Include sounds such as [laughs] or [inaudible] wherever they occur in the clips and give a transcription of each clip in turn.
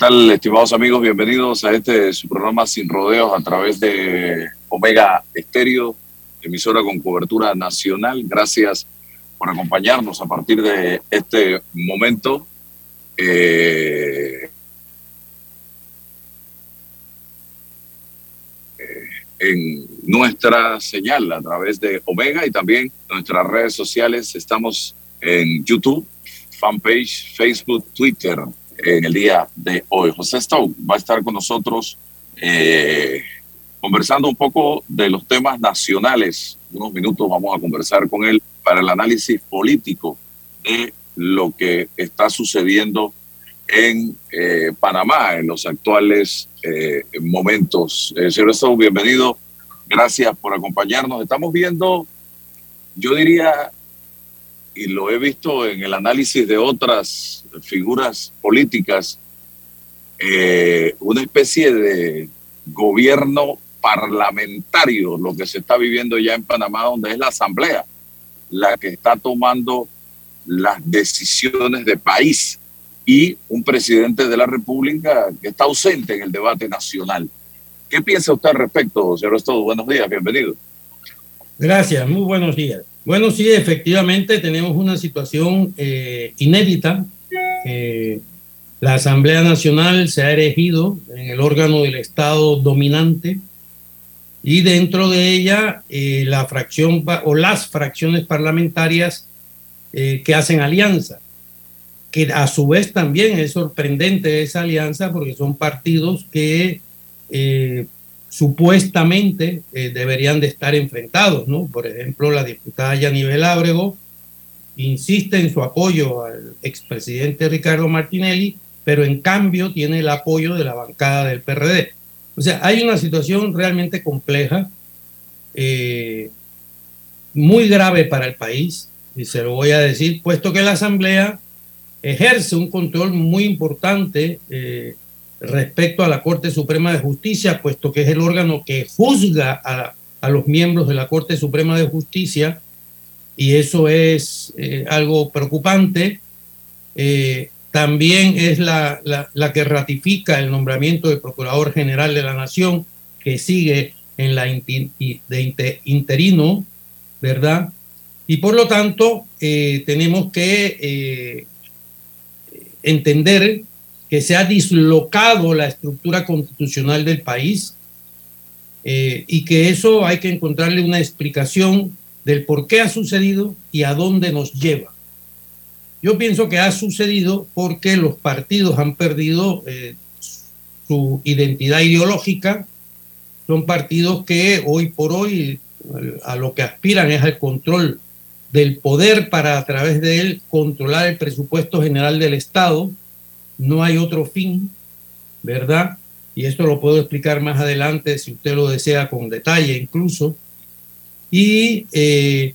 Tal, estimados amigos? Bienvenidos a este su programa Sin Rodeos a través de Omega Estéreo, emisora con cobertura nacional. Gracias por acompañarnos a partir de este momento. Eh, en nuestra señal a través de Omega y también nuestras redes sociales. Estamos en YouTube, fanpage, Facebook, Twitter, en el día de hoy. José Stau va a estar con nosotros eh, conversando un poco de los temas nacionales. Unos minutos vamos a conversar con él para el análisis político de lo que está sucediendo en eh, Panamá en los actuales eh, momentos. señor Stau, bienvenido. Gracias por acompañarnos. Estamos viendo, yo diría, y lo he visto en el análisis de otras figuras políticas, eh, una especie de gobierno parlamentario, lo que se está viviendo ya en Panamá, donde es la Asamblea la que está tomando las decisiones de país y un presidente de la República que está ausente en el debate nacional. ¿Qué piensa usted al respecto, señor Estado? Buenos días, bienvenido. Gracias, muy buenos días. Bueno, sí, efectivamente tenemos una situación eh, inédita. Eh, la Asamblea Nacional se ha erigido en el órgano del Estado dominante y dentro de ella eh, la fracción o las fracciones parlamentarias que hacen alianza, que a su vez también es sorprendente esa alianza porque son partidos que supuestamente eh, deberían de estar enfrentados, ¿no? Por ejemplo, la diputada Yanivel Ábrego insiste en su apoyo al expresidente Ricardo Martinelli, pero en cambio tiene el apoyo de la bancada del PRD. O sea, hay una situación realmente compleja, eh, muy grave para el país, y se lo voy a decir, puesto que la Asamblea ejerce un control muy importante eh, respecto a la Corte Suprema de Justicia, puesto que es el órgano que juzga a, los miembros de la Corte Suprema de Justicia, y eso es eh, algo preocupante. Eh, también es la, la, que ratifica el nombramiento del Procurador General de la Nación, que sigue en la de interino, ¿verdad? Y por lo tanto, eh, tenemos que entender que se ha dislocado la estructura constitucional del país eh, y que eso hay que encontrarle una explicación del por qué ha sucedido y a dónde nos lleva. Yo pienso que ha sucedido porque los partidos han perdido eh, su identidad ideológica, son partidos que hoy por hoy a lo que aspiran es al control del poder para a través de él controlar el presupuesto general del Estado no hay otro fin, ¿verdad? Y esto lo puedo explicar más adelante si usted lo desea con detalle incluso. Y eh,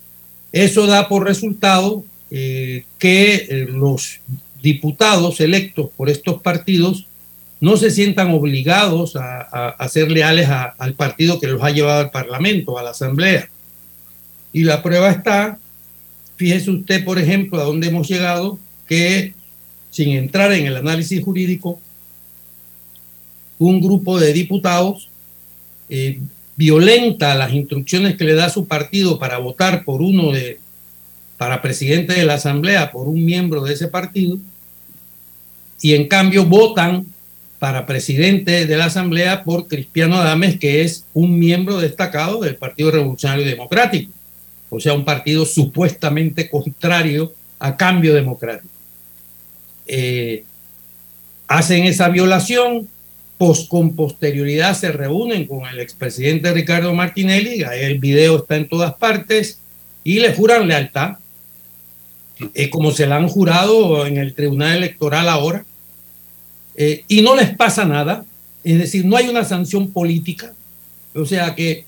eso da por resultado eh, que eh, los diputados electos por estos partidos no se sientan obligados a, ser leales al partido que los ha llevado al Parlamento, a la Asamblea. Y la prueba está, fíjese usted, por ejemplo, a dónde hemos llegado, que sin entrar en el análisis jurídico, un grupo de diputados eh, violenta las instrucciones que le da su partido para votar por uno de, para presidente de la Asamblea, por un miembro de ese partido, y en cambio votan para presidente de la Asamblea por Cristiano Adames, que es un miembro destacado del Partido Revolucionario Democrático, o sea, un partido supuestamente contrario a cambio democrático. Eh, hacen esa violación, con posterioridad se reúnen con el expresidente Ricardo Martinelli, el video está en todas partes, y le juran lealtad, eh, como se la han jurado en el Tribunal Electoral ahora, eh, y no les pasa nada, es decir, no hay una sanción política, o sea que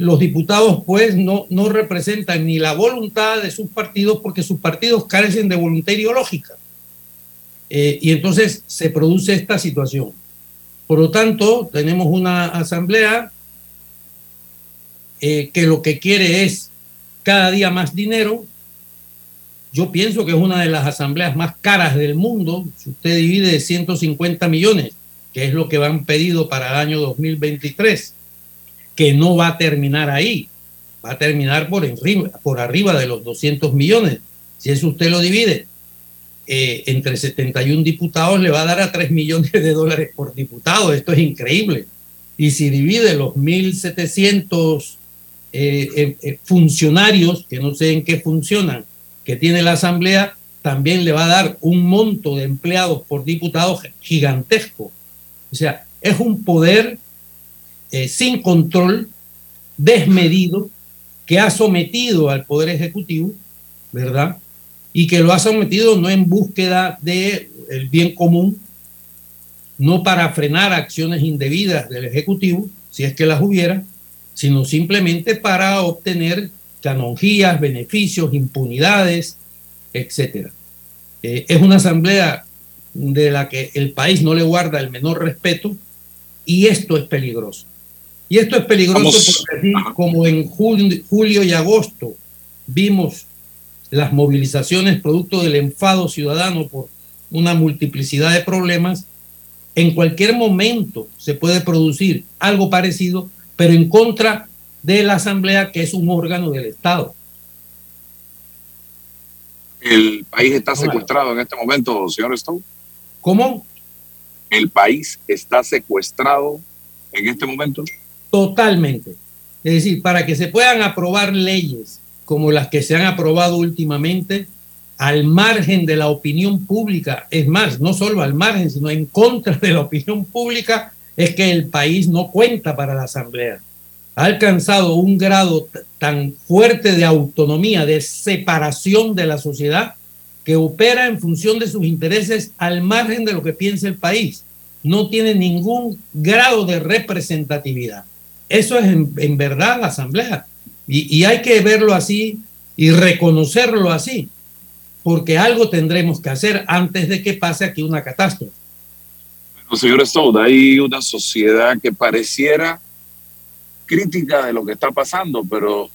los diputados pues no, no representan ni la voluntad de sus partidos porque sus partidos carecen de voluntad ideológica. Eh, y entonces se produce esta situación. Por lo tanto, tenemos una asamblea que lo que quiere es cada día más dinero, yo pienso que es una de las asambleas más caras del mundo. Si usted divide 150 millones, que es lo que van pedido para el año 2023, que no va a terminar ahí, va a terminar por, arriba, por arriba de los 200 millones. Si eso usted lo divide eh, entre 71 diputados, le va a dar a 3 millones de dólares por diputado. Esto es increíble. Y si divide los 1.700 eh, eh, funcionarios, que no sé en qué funcionan, que tiene la Asamblea también le va a dar un monto de empleados por diputado gigantesco. O sea, es un poder eh, sin control, desmedido, que ha sometido al Poder Ejecutivo, ¿verdad? Y que lo ha sometido no en búsqueda del el bien común, no para frenar acciones indebidas del Ejecutivo, si es que las hubiera, sino simplemente para obtener canonjías, beneficios, impunidades, etcétera. Eh, es una asamblea de la que el país no le guarda el menor respeto y esto es peligroso. Y esto es peligroso porque como en julio, y agosto vimos las movilizaciones producto del enfado ciudadano por una multiplicidad de problemas, en cualquier momento se puede producir algo parecido, pero en contra de la Asamblea, que es un órgano del Estado. ¿El país está secuestrado en este momento, señor Stone? ¿Cómo? ¿El país está secuestrado en este momento? Totalmente. Es decir, para que se puedan aprobar leyes como las que se han aprobado últimamente, al margen de la opinión pública, es más, no solo al margen, sino en contra de la opinión pública, es que el país no cuenta para la Asamblea ha alcanzado un grado tan fuerte de autonomía, de separación de la sociedad, que opera en función de sus intereses al margen de lo que piensa el país. No tiene ningún grado de representatividad. Eso es en, verdad la Asamblea. Y, hay que verlo así y reconocerlo así, porque algo tendremos que hacer antes de que pase aquí una catástrofe. Bueno, señor Stout, hay una sociedad que pareciera crítica de lo que está pasando, pero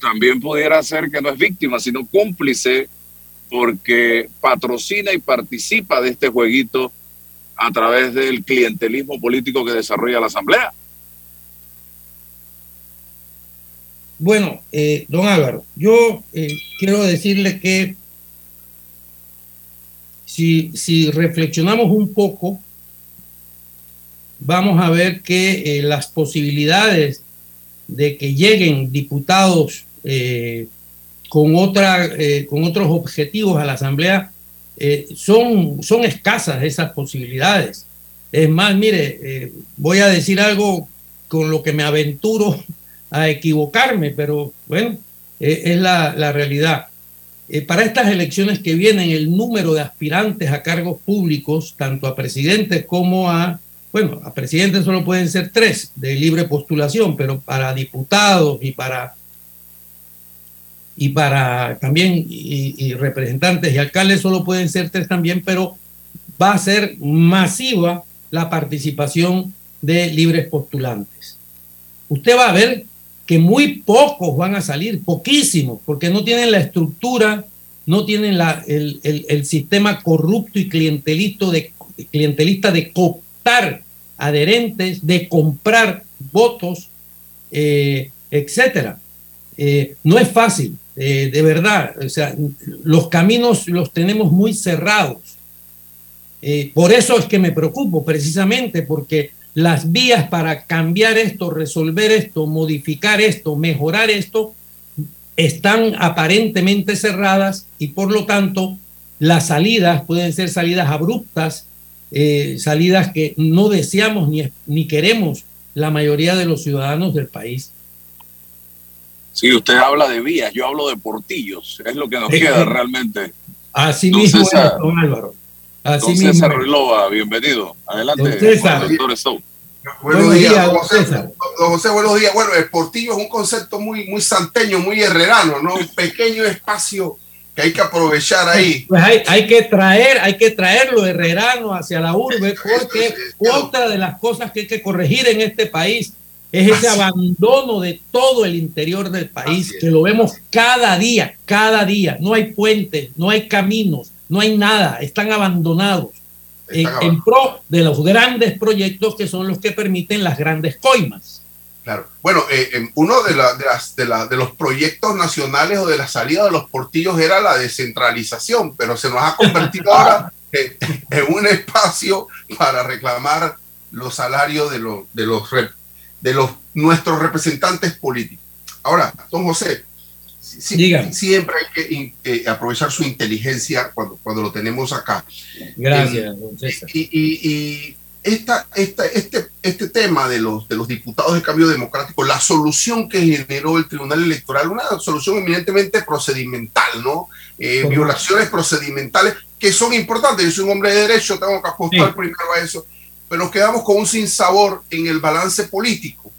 también pudiera ser que no es víctima, sino cómplice porque patrocina y participa de este jueguito a través del clientelismo político que desarrolla la Asamblea. Bueno, eh, don Álvaro, yo eh, quiero decirle que si, reflexionamos un poco, vamos a ver que eh, las posibilidades de que lleguen diputados con, otra, con otros objetivos a la Asamblea, son, son escasas esas posibilidades. Es más, mire, voy a decir algo con lo que me aventuro a equivocarme, pero bueno, es la, realidad. para estas elecciones que vienen, el número de aspirantes a cargos públicos, tanto a presidentes como a bueno, a presidente solo pueden ser tres de libre postulación, pero para diputados y para y para también y, representantes y alcaldes solo pueden ser tres también, pero va a ser masiva la participación de libres postulantes. Usted va a ver que muy pocos van a salir, poquísimos, porque no tienen la estructura, no tienen el, sistema corrupto y clientelista de, clientelista de cooptar adherentes, de comprar votos eh, etcétera. Eh, no es fácil, eh, de verdad. O sea, los caminos los tenemos muy cerrados. por eso es que me preocupo, precisamente, porque las vías para cambiar esto, resolver esto, modificar esto, mejorar esto, están aparentemente cerradas y por lo tanto las salidas pueden ser salidas abruptas, eh, salidas que no deseamos ni, ni queremos la mayoría de los ciudadanos del país. Sí, usted habla de vías, yo hablo de portillos, es lo que nos queda realmente. Así mismo, don Álvaro. Así don. César Ruilova, bienvenido. Adelante, don César. doctor Buenos, días, don José, don José, buenos días. Bueno, el portillo es un concepto muy, muy santeño, muy herrerano, ¿no? Un pequeño espacio que hay que aprovechar ahí. Pues hay, hay que traer, hay que traerlo herrerano hacia la urbe, porque otra de las cosas que hay que corregir en este país es ese abandono de todo el interior del país, que lo vemos cada día, cada día. No hay puentes, no hay caminos, no hay nada, están abandonados en, en, pro de los grandes proyectos que son los que permiten las grandes coimas. Claro. Bueno, eh, uno de, de, las, de, la, de, los proyectos nacionales o de la salida de los portillos era la descentralización, pero se nos ha convertido [laughs] ahora en, un espacio para reclamar los salarios de los, de los, de los nuestros representantes políticos. Ahora, don José, siempre hay que eh, aprovechar su inteligencia cuando, cuando lo tenemos acá. Gracias, César. y, y esta, esta, este, este tema de los, de los diputados de cambio democrático, la solución que generó el Tribunal Electoral, una solución eminentemente procedimental, ¿no? Eh, violaciones procedimentales que son importantes. Yo soy un hombre de derecho, tengo que apostar primero a eso, pero nos quedamos con un sinsabor en el balance político.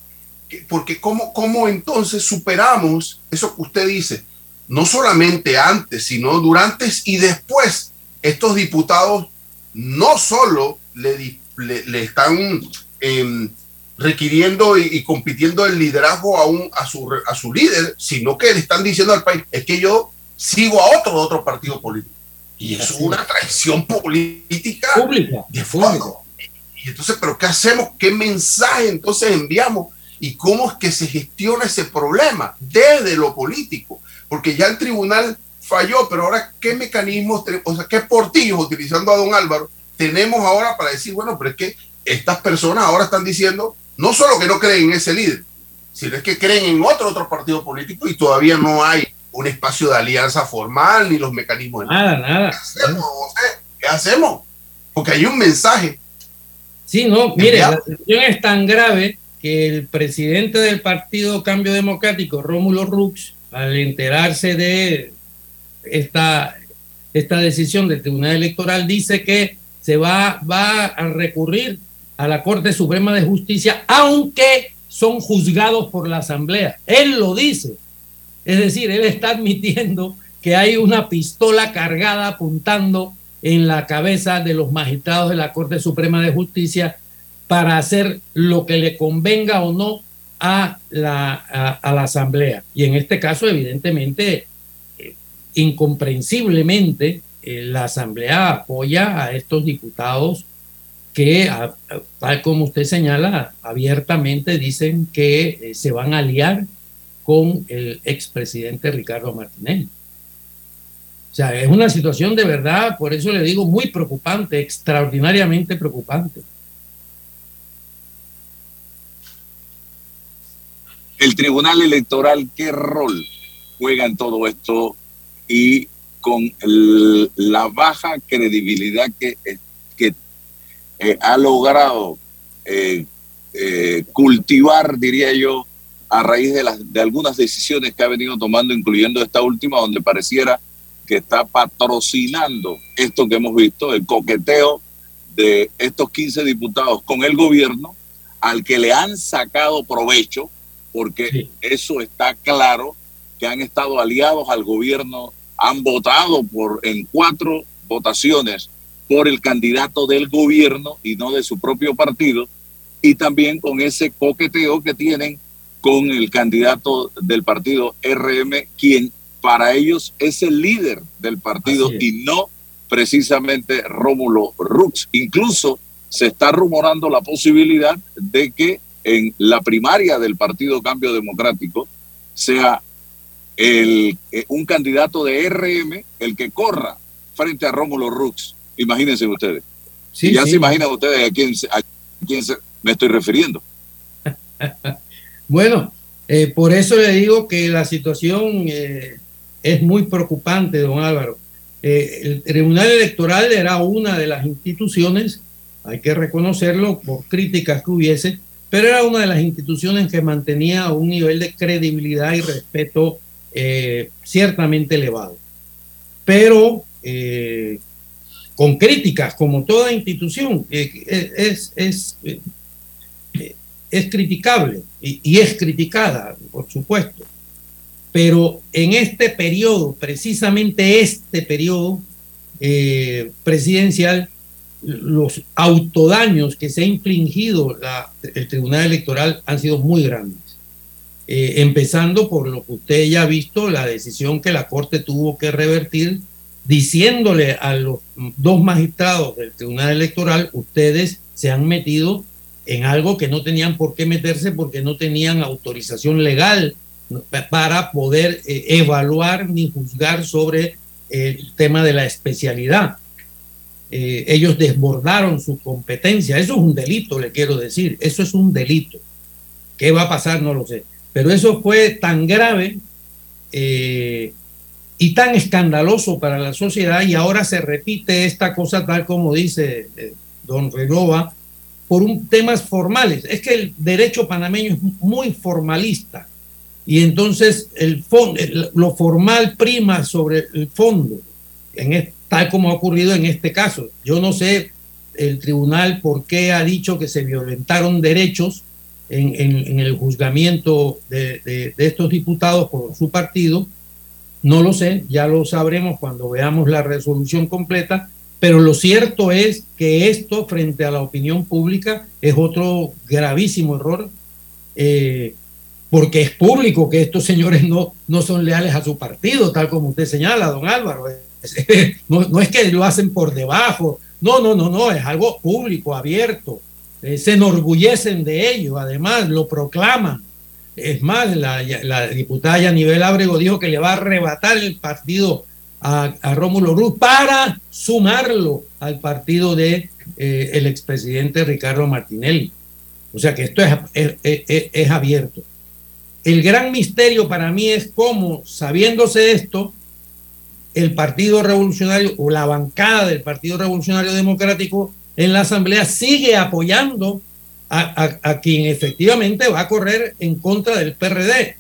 Porque ¿cómo, cómo entonces superamos eso que usted dice? No solamente antes, sino durante y después, estos diputados no solo le le, están em, requiriendo y, compitiendo el liderazgo a, un, a, su, a su líder, sino que le están diciendo al país, es que yo sigo a otro otro partido político. Y eso es una traición política pública de fondo. Y entonces, ¿pero qué hacemos? ¿Qué mensaje entonces enviamos? ¿Y cómo es que se gestiona ese problema desde lo político? Porque ya el tribunal falló, pero ahora, ¿qué mecanismos, o sea, qué portillos, utilizando a don Álvaro, tenemos ahora para decir, bueno, pero es que estas personas ahora están diciendo no solo que no creen en ese líder, sino es que creen en otro otro partido político y todavía no hay un espacio de alianza formal ni los mecanismos. De nada, nada. ¿Qué hacemos, ¿Qué hacemos? Porque hay un mensaje. Sí, no, mire, la situación es tan grave que el presidente del Partido Cambio Democrático, Rómulo Rux, al enterarse de esta, esta decisión del Tribunal Electoral, dice que se va, va a recurrir a la Corte Suprema de Justicia, aunque son juzgados por la Asamblea. Él lo dice. Es decir, él está admitiendo que hay una pistola cargada apuntando en la cabeza de los magistrados de la Corte Suprema de Justicia para hacer lo que le convenga o no a la, Asamblea. Y en este caso, evidentemente, eh, incomprensiblemente, eh, la Asamblea apoya a estos diputados que, tal como usted señala, abiertamente dicen que eh, se van a aliar con el expresidente Ricardo Martinelli. O sea, es una situación de verdad, por eso le digo, muy preocupante, extraordinariamente preocupante. El Tribunal Electoral, ¿qué rol juega en todo esto? Y con la baja credibilidad que, eh, eh, ha logrado eh, cultivar, diría yo, a raíz de, las, de algunas decisiones que ha venido tomando, incluyendo esta última, donde pareciera que está patrocinando esto que hemos visto, el coqueteo de estos 15 diputados con el gobierno, al que le han sacado provecho, porque eso está claro, que han estado aliados al gobierno han votado por en cuatro votaciones por el candidato del gobierno y no de su propio partido, y también con ese coqueteo que tienen con el candidato del partido RM, quien para ellos es el líder del partido y no precisamente Rómulo Rux. Incluso se está rumorando la posibilidad de que en la primaria del Partido Cambio Democrático sea el, eh, un candidato de RM el que corra frente a Rómulo Rux. Imagínense ustedes. y ya se imaginan ustedes a quién, a quién me estoy refiriendo. [laughs] bueno, eh, por eso le digo que la situación eh, es muy preocupante, don Álvaro. el Tribunal Electoral era una de las instituciones, hay que reconocerlo por críticas que hubiese, pero era una de las instituciones que mantenía un nivel de credibilidad y respeto eh, ciertamente elevado. Pero eh, con críticas, como toda institución, eh, es, es, es, criticable y, y es criticada, por supuesto. Pero en este periodo, precisamente este periodo presidencial, los autodaños que se ha infligido el Tribunal Electoral han sido muy grandes. Eh, empezando por lo que usted ya ha visto, la decisión que la Corte tuvo que revertir, diciéndole a los dos magistrados del Tribunal Electoral, ustedes se han metido en algo que no tenían por qué meterse porque no tenían autorización legal para poder eh, evaluar ni juzgar sobre el tema de la especialidad. Eh, ellos desbordaron su competencia. Eso es un delito, le quiero decir. Eso es un delito. ¿Qué va a pasar? No lo sé. Pero eso fue tan grave eh, y tan escandaloso para la sociedad y ahora se repite esta cosa tal como dice eh, don Renova por un temas formales. Es que el derecho panameño es muy formalista y entonces el lo formal prima sobre el fondo. En este, tal como ha ocurrido en este caso. Yo no sé el tribunal por qué ha dicho que se violentaron derechos en, el juzgamiento de, estos diputados por su partido. No lo sé, ya lo sabremos cuando veamos la resolución completa, pero lo cierto es que esto frente a la opinión pública es otro gravísimo error, eh, porque es público que estos señores no, no son leales a su partido, tal como usted señala, don Álvaro. [laughs] No, es que lo hacen por debajo, no, no, no, no, es algo público, abierto. Eh, se enorgullecen de ello, además lo proclaman. Es más, la, la diputada Yanivel Ábrego dijo que le va a arrebatar el partido a, Rómulo Ruz para sumarlo al partido de eh, expresidente Ricardo Martinelli. O sea que esto es, es abierto. El gran misterio para mí es cómo, sabiéndose esto, el Partido Revolucionario o la bancada del Partido Revolucionario Democrático en la Asamblea sigue apoyando a, quien efectivamente va a correr en contra del PRD.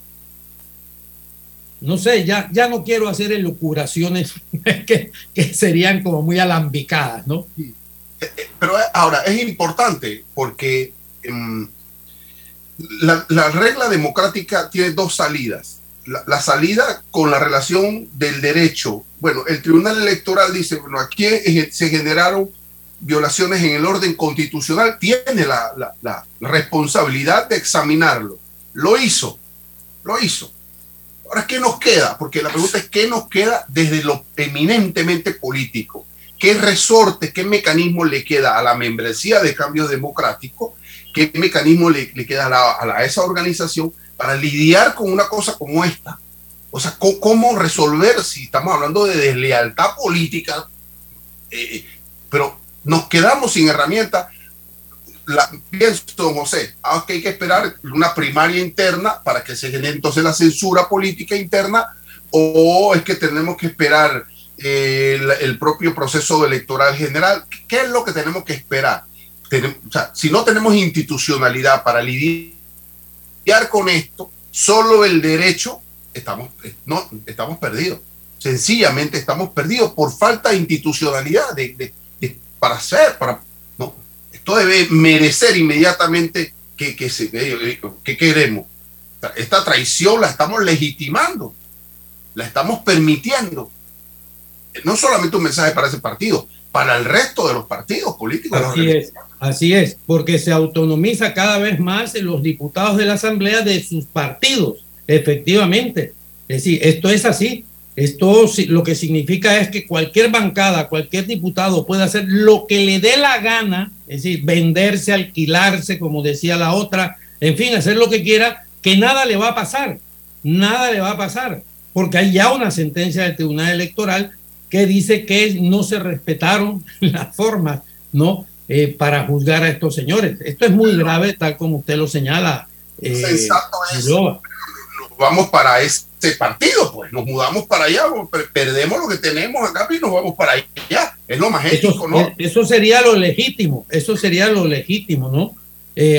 No sé, ya, ya no quiero hacer elucuraciones [laughs] que, que serían como muy alambicadas, ¿no? Eh, eh, pero ahora es importante porque em, la, la regla democrática tiene dos salidas la, salida con la relación del derecho. Bueno, el Tribunal Electoral dice, bueno, aquí se generaron violaciones en el orden constitucional, tiene la, la, responsabilidad de examinarlo. Lo hizo, lo hizo. Ahora, ¿qué nos queda? Porque la pregunta es, ¿qué nos queda desde lo eminentemente político? ¿Qué resorte, qué mecanismo le queda a la membresía de cambio democrático? ¿Qué mecanismo le, queda a, a, esa organización para lidiar con una cosa como esta. O sea, ¿cómo resolver si estamos hablando de deslealtad política? Eh, pero nos quedamos sin herramienta. La, pienso, José, ah, hay que esperar una primaria interna para que se genere entonces la censura política interna, o es que tenemos que esperar eh, el, propio proceso electoral general. ¿Qué es lo que tenemos que esperar? o sea, si no tenemos institucionalidad para lidiar con esto, solo el derecho, estamos, no, estamos perdidos. Sencillamente estamos perdidos por falta de institucionalidad de, para hacer, para, no, esto debe merecer inmediatamente que, que, se, que queremos. Esta traición la estamos legitimando, la estamos permitiendo. No solamente un mensaje para ese partido, para el resto de los partidos políticos. Así es, porque se autonomiza cada vez más los diputados de la Asamblea de sus partidos, efectivamente. Es decir, esto es así. Esto lo que significa es que cualquier bancada, cualquier diputado puede hacer lo que le dé la gana, es decir, venderse, alquilarse, como decía la otra, en fin, hacer lo que quiera, que nada le va a pasar, nada le va a pasar, porque hay ya una sentencia del Tribunal Electoral que dice que no se respetaron [laughs] las formas, ¿no? Eh, para juzgar a estos señores. Esto es muy grave, tal como usted lo señala. Eh, Sensato es. Nos vamos para este partido, pues nos mudamos para allá, perdemos lo que tenemos acá y nos vamos para allá. Es lo más ético, ¿no? Eh, eso sería lo legítimo, eso sería lo legítimo, ¿no?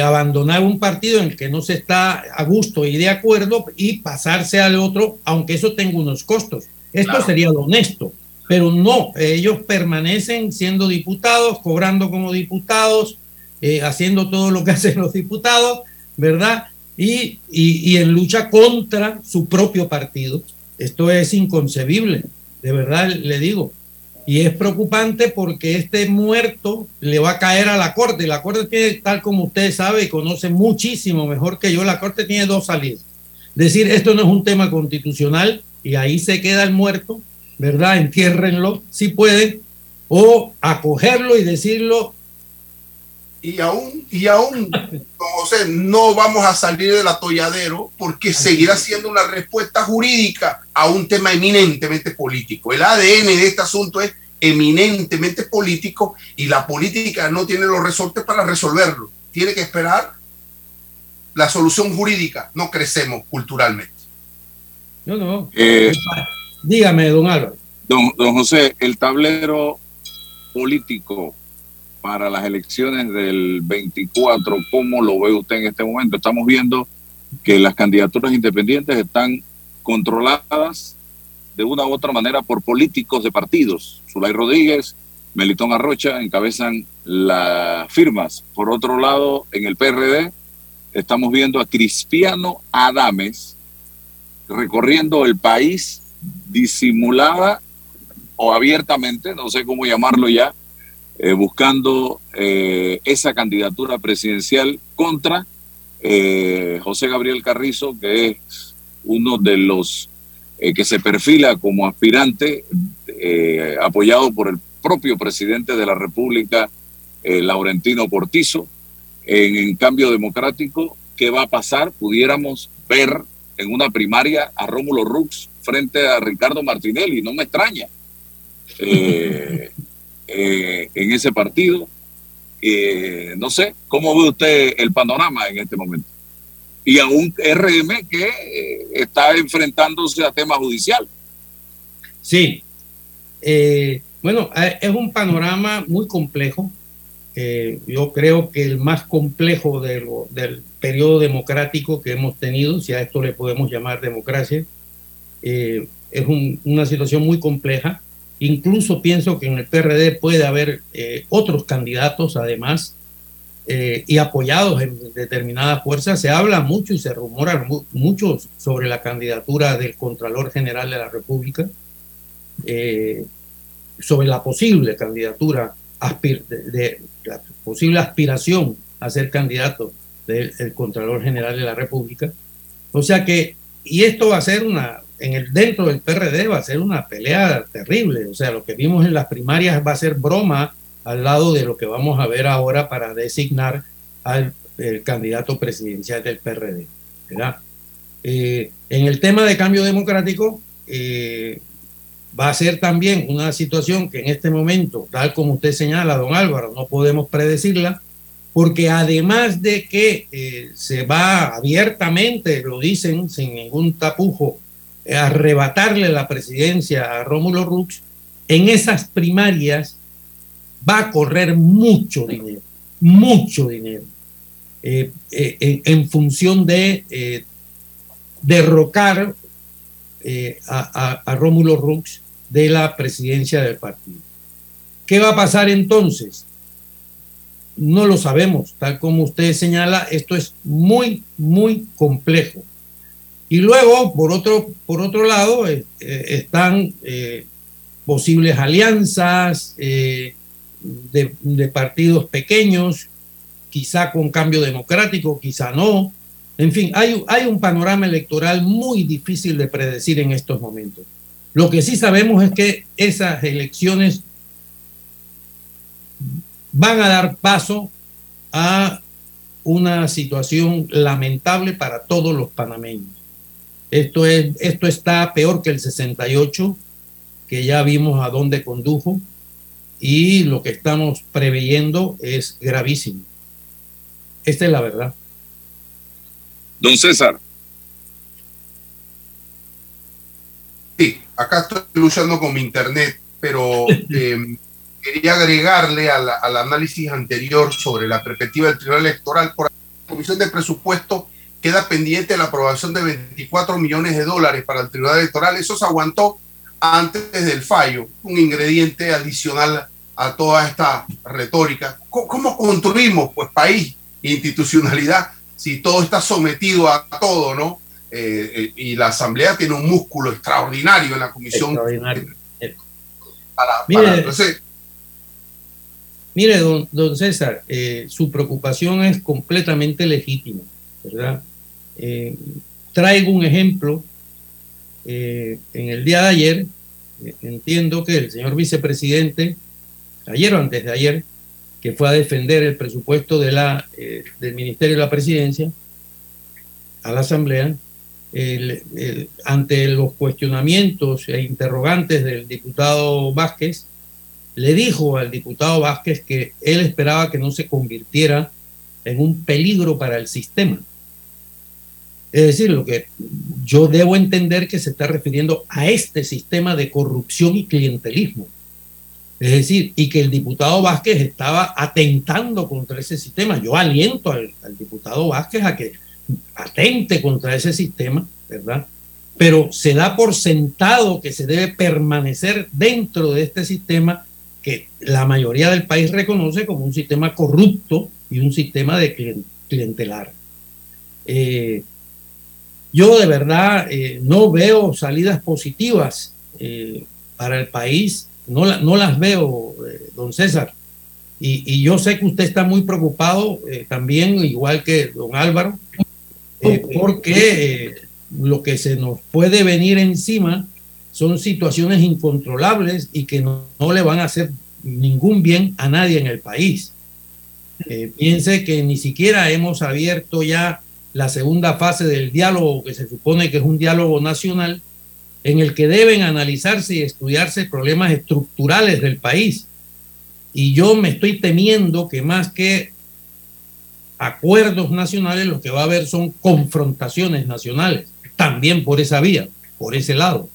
abandonar un partido en el que no se está a gusto y de acuerdo y pasarse al otro, aunque eso tenga unos costos. Esto sería lo honesto pero no, ellos permanecen siendo diputados, cobrando como diputados, eh, haciendo todo lo que [laughs] hacen los diputados, ¿verdad? Y, y, en lucha contra su propio partido. Esto es inconcebible, de verdad le digo. Y es preocupante porque este muerto le va a caer a la Corte. La Corte tiene, tal como usted sabe y conoce muchísimo mejor que yo, la Corte tiene dos salidas. Decir, esto no es un tema constitucional y ahí se queda el muerto ¿verdad? Entiérrenlo si pueden, o acogerlo y decirlo. Y aún, y aún, [laughs] José, no vamos a salir del atolladero porque seguirá siendo una respuesta jurídica a un tema eminentemente político. El ADN de este asunto es eminentemente político y la política no tiene los resortes para resolverlo. Tiene que esperar la solución jurídica. No crecemos culturalmente. No, no. Eh, Dígame, don Álvaro. Don, don José, el tablero político para las elecciones del 24, ¿cómo lo ve usted en este momento? Estamos viendo que las candidaturas independientes están controladas de una u otra manera por políticos de partidos. Zulay Rodríguez, Melitón Arrocha encabezan las firmas. Por otro lado, en el PRD estamos viendo a Cristiano Adames recorriendo el país disimulada o abiertamente, no sé cómo llamarlo ya, eh, buscando eh, esa candidatura presidencial contra eh, José Gabriel Carrizo, que es uno de los que se perfila como aspirante, apoyado por el propio presidente de la República, Laurentino Cortizo. En, en cambio democrático, ¿qué va a pasar? Pudiéramos ver en una primaria a Rómulo Rux frente a Ricardo Martinelli, no me extraña. Eh, eh, en ese partido. Eh, no sé, ¿cómo ve usted el panorama en este momento? Y a un RM que está enfrentándose a tema judicial. Sí, bueno, es un panorama muy complejo. yo creo que el más complejo del periodo democrático que hemos tenido, si a esto le podemos llamar democracia, eh, es una situación muy compleja. Incluso pienso que en el PRD puede haber eh, otros candidatos, además, eh, y apoyados en determinadas fuerzas. Se habla mucho y se rumora mucho sobre la candidatura del Contralor General de la República, sobre la posible candidatura, de, la posible aspiración a ser candidato del Contralor General de la República. O sea que, y esto va a ser una, en el, dentro del PRD va a ser una pelea terrible. O sea, lo que vimos en las primarias va a ser broma al lado de lo que vamos a ver ahora para designar al candidato presidencial del PRD. ¿verdad? Eh, en el tema de cambio democrático, eh, va a ser también una situación que en este momento, tal como usted señala, don Álvaro, no podemos predecirla, porque además de que eh, se va abiertamente, lo dicen sin ningún tapujo, arrebatarle la presidencia a Rómulo Rux, en esas primarias va a correr mucho dinero, mucho dinero, eh, eh, en, función de eh, derrocar a, a Rómulo Rux de la presidencia del partido. ¿Qué va a pasar entonces? No lo sabemos, tal como usted señala, esto es muy, muy complejo. Y luego, por otro, por otro lado, eh, eh, están eh, posibles alianzas de, de, partidos pequeños, quizá con cambio democrático, quizá no. En fin, hay, hay un panorama electoral muy difícil de predecir en estos momentos. Lo que sí sabemos es que esas elecciones van a dar paso a una situación lamentable para todos los panameños. Esto, es, esto está peor que el 68, que ya vimos a dónde condujo, y lo que estamos preveyendo es gravísimo. Esta es la verdad. Don César. Sí, acá estoy luchando con mi internet, pero [laughs] eh, quería agregarle al, al, análisis anterior sobre la perspectiva del Tribunal Electoral. Por la Comisión de Presupuesto queda pendiente la aprobación de 24 millones de dólares para el Tribunal Electoral. Eso se aguantó antes del fallo, un ingrediente adicional a toda esta retórica. ¿Cómo, cómo construimos pues país e institucionalidad si todo está sometido a todo, ¿no? Eh, eh, y la Asamblea tiene un músculo extraordinario en la Comisión. Extraordinario. Para, mire, para, entonces, mire don, don César, eh, su preocupación es completamente legítima, ¿verdad? Eh, traigo un ejemplo. en el día de ayer, entiendo que el señor vicepresidente, ayer o antes de ayer, que fue a defender el presupuesto de la, eh, del Ministerio de la Presidencia a la Asamblea, ante los cuestionamientos e interrogantes del diputado Vázquez, le dijo al diputado Vázquez que él esperaba que no se convirtiera en un peligro para el sistema. Es decir, lo que yo debo entender que se está refiriendo a este sistema de corrupción y clientelismo. Es decir, y que el diputado Vázquez estaba atentando contra ese sistema. Yo aliento al, al, diputado Vázquez a que atente contra ese sistema, ¿verdad? Pero se da por sentado que se debe permanecer dentro de este sistema que la mayoría del país reconoce como un sistema corrupto y un sistema de clientelar. Eh, yo de verdad eh, no veo salidas positivas eh, para el país no, la, no las veo, eh, don César. Y, y, yo sé que usted está muy preocupado eh, también, igual que don Álvaro, porque lo que se nos puede venir encima son situaciones incontrolables y que no, no le van a hacer ningún bien a nadie en el país. piense que ni siquiera hemos abierto ya la segunda fase del diálogo, que se supone que es un diálogo nacional, en el que deben analizarse y estudiarse problemas estructurales del país. Y yo me estoy temiendo que más que acuerdos nacionales, lo que va a haber son confrontaciones nacionales, también por esa vía, por ese lado.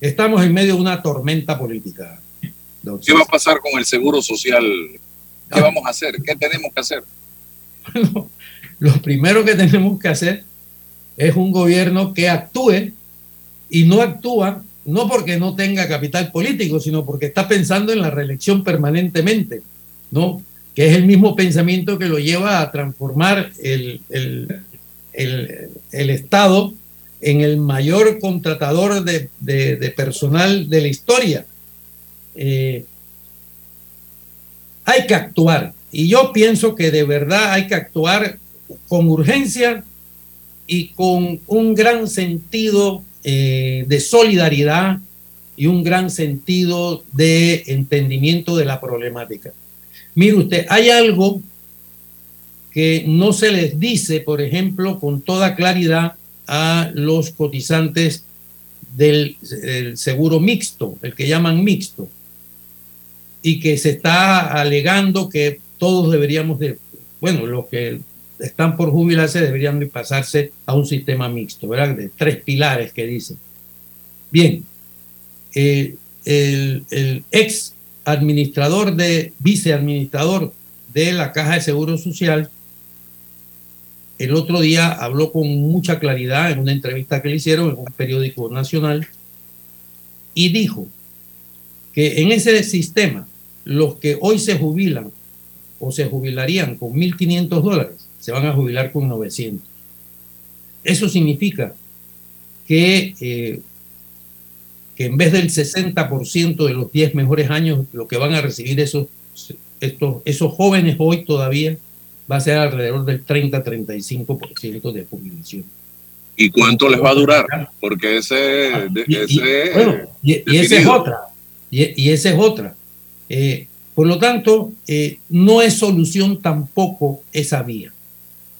Estamos en medio de una tormenta política. ¿Qué va a pasar con el seguro social? ¿Qué vamos a hacer? ¿Qué tenemos que hacer? Bueno, [laughs] lo primero que tenemos que hacer es un gobierno que actúe y no actúa no porque no tenga capital político, sino porque está pensando en la reelección permanentemente, ¿no? Que es el mismo pensamiento que lo lleva a transformar el, el, el, Estado en el mayor contratador de, de, de personal de la historia. Eh, hay que actuar. Y yo pienso que de verdad hay que actuar con urgencia y con un gran sentido eh, de solidaridad y un gran sentido de entendimiento de la problemática. Mire usted, hay algo que no se les dice, por ejemplo, con toda claridad a los cotizantes del, del seguro mixto, el que llaman mixto, y que se está alegando que todos deberíamos de, bueno, lo que están por jubilarse deberían de pasarse a un sistema mixto, ¿verdad? De tres pilares que dicen. Bien, eh, el, el, ex administrador de, viceadministrador de la Caja de Seguro Social, el otro día habló con mucha claridad en una entrevista que le hicieron en un periódico nacional y dijo que en ese sistema los que hoy se jubilan o se jubilarían con 1.500 dólares se van a jubilar con 900. Eso significa que, eh, que en vez del 60% de los 10 mejores años, lo que van a recibir esos, estos, esos jóvenes hoy todavía va a ser alrededor del 30-35% de jubilación. ¿Y cuánto les va a durar? Porque ese, ah, y, ese, y, bueno, y, y esa es otra. Y, esa es otra. Eh, Por lo tanto, eh, no es solución tampoco esa vía.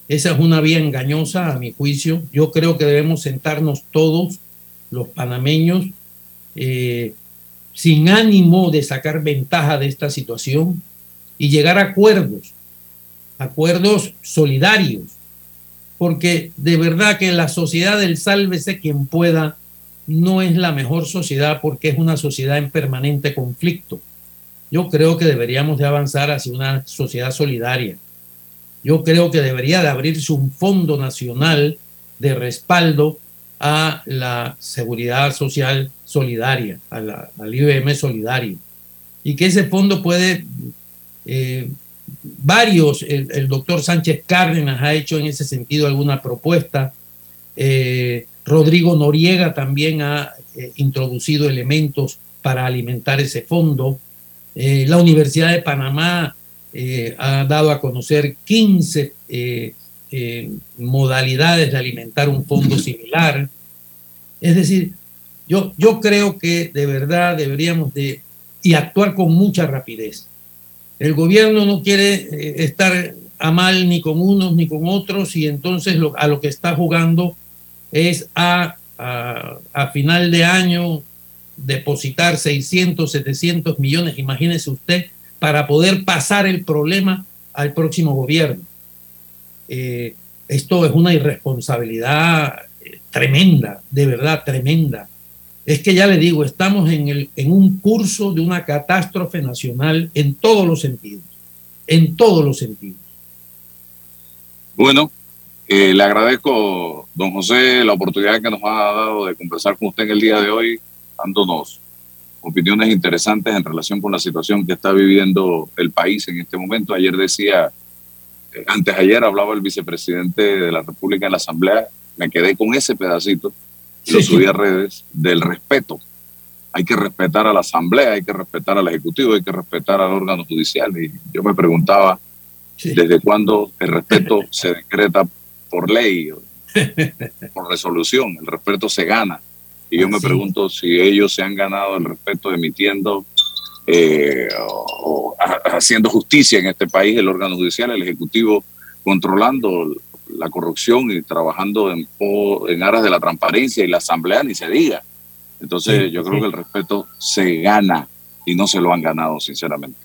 Esa es una vía engañosa, a mi juicio. Yo creo que debemos sentarnos todos, los panameños, eh, sin ánimo de sacar ventaja de esta situación y llegar a acuerdos, acuerdos solidarios, porque de verdad que la sociedad del sálvese quien pueda no es la mejor sociedad porque es una sociedad en permanente conflicto. Yo creo que deberíamos de avanzar hacia una sociedad solidaria. Yo creo que debería de abrirse un fondo nacional de respaldo a la seguridad social solidaria, a la, al IBM solidario. Y que ese fondo puede, eh, varios, el, doctor Sánchez Cárdenas ha hecho en ese sentido alguna propuesta, eh, Rodrigo Noriega también ha eh, introducido elementos para alimentar ese fondo. Eh, la Universidad de Panamá eh, ha dado a conocer 15 eh, modalidades de alimentar un fondo [laughs] similar. Es decir, yo, yo creo que de verdad deberíamos de y actuar con mucha rapidez. El gobierno no quiere estar a mal ni con unos ni con otros y entonces a lo que está jugando es a, a, a final de año depositar 600, 700 millones, imagínese usted, para poder pasar el problema al próximo gobierno. Eh, esto es una irresponsabilidad eh, tremenda, de verdad tremenda. Es que ya le digo, estamos en, el, en un curso de una catástrofe nacional en todos los sentidos, en todos los sentidos. Bueno, eh, le agradezco, don José, la oportunidad que nos ha dado de conversar con usted en el día de hoy dándonos opiniones interesantes en relación con la situación que está viviendo el país en este momento. Ayer decía, eh, antes ayer hablaba el vicepresidente de la República en la Asamblea, me quedé con ese pedacito, lo subí a redes, del respeto. Hay que respetar a la Asamblea, hay que respetar al Ejecutivo, hay que respetar al órgano judicial. Y yo me preguntaba, ¿desde cuándo el respeto [laughs] se decreta por ley, [laughs] por resolución? El respeto se gana y yo me pregunto si ellos se han ganado el respeto emitiendo eh, o, haciendo justicia en este país, el órgano judicial, el ejecutivo, controlando la corrupción y trabajando en, en aras de la transparencia y la asamblea, ni se diga. Entonces yo creo que el respeto se gana y no se lo han ganado, sinceramente.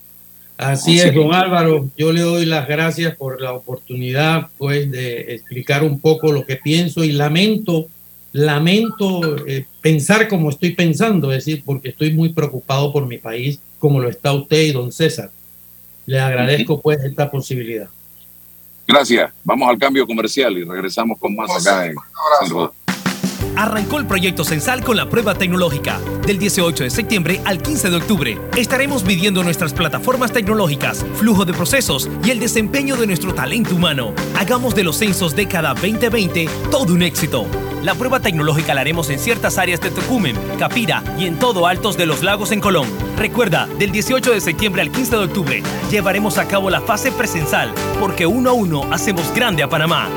Así es, don Álvaro. Yo le doy las gracias por la oportunidad, pues, de explicar un poco lo que pienso y lamento lamento eh, pensar como estoy pensando, es decir, porque estoy muy preocupado por mi país, como lo está usted y don César. Le agradezco pues esta posibilidad. Gracias. Vamos al cambio comercial y regresamos con más acá en Arrancó el proyecto Censal con la prueba tecnológica. Del 18 de septiembre al 15 de octubre estaremos midiendo nuestras plataformas tecnológicas, flujo de procesos y el desempeño de nuestro talento humano. Hagamos de los censos década 2020 todo un éxito. La prueba tecnológica la haremos en ciertas áreas de Tocumen, Capira y en todo Altos de los Lagos en Colón. Recuerda, del 18 de septiembre al 15 de octubre llevaremos a cabo la fase presencial, porque uno a uno hacemos grande a Panamá.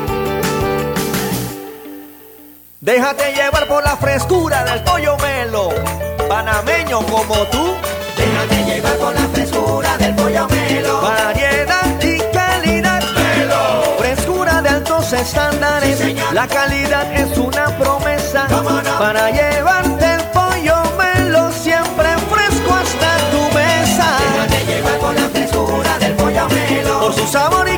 Déjate llevar por la frescura del pollo melo, panameño como tú. Déjate llevar por la frescura del pollo melo. Variedad y calidad. Melo. Frescura de altos estándares. La calidad es una promesa para llevarte el pollo melo siempre fresco hasta tu mesa. Déjate llevar por la frescura del pollo melo. Por su sabor y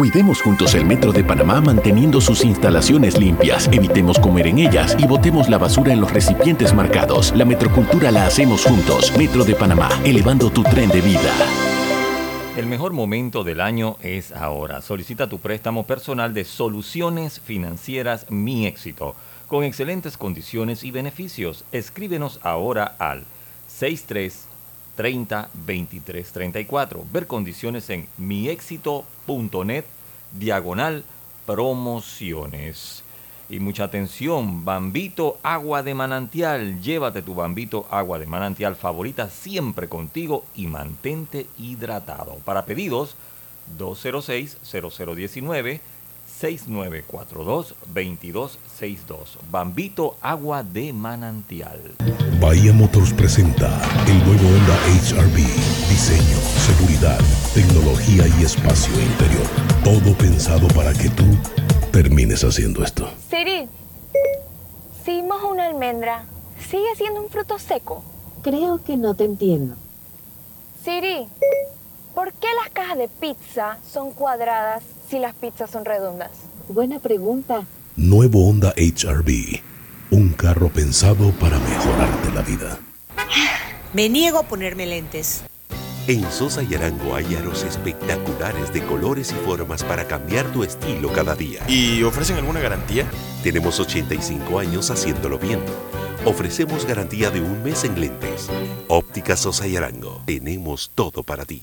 Cuidemos juntos el Metro de Panamá manteniendo sus instalaciones limpias, evitemos comer en ellas y botemos la basura en los recipientes marcados. La metrocultura la hacemos juntos. Metro de Panamá, elevando tu tren de vida. El mejor momento del año es ahora. Solicita tu préstamo personal de Soluciones Financieras Mi Éxito, con excelentes condiciones y beneficios. Escríbenos ahora al 63 30 23 34. Ver condiciones en miexito.net diagonal promociones. Y mucha atención, Bambito Agua de Manantial. Llévate tu Bambito Agua de Manantial favorita siempre contigo y mantente hidratado. Para pedidos, 206-0019. 6942-2262. Bambito Agua de Manantial. Bahía Motors presenta el nuevo Honda HRV. Diseño, seguridad, tecnología y espacio interior. Todo pensado para que tú termines haciendo esto. Siri, si mojo una almendra, ¿sigue siendo un fruto seco? Creo que no te entiendo. Siri, ¿por qué las cajas de pizza son cuadradas si las pizzas son redondas? Buena pregunta. Nuevo Honda HRV. Un carro pensado para mejorarte la vida. Me niego a ponerme lentes. En Sosa y Arango hay aros espectaculares de colores y formas para cambiar tu estilo cada día. ¿Y ofrecen alguna garantía? Tenemos 85 años haciéndolo bien. Ofrecemos garantía de un mes en lentes. Óptica Sosa y Arango. Tenemos todo para ti.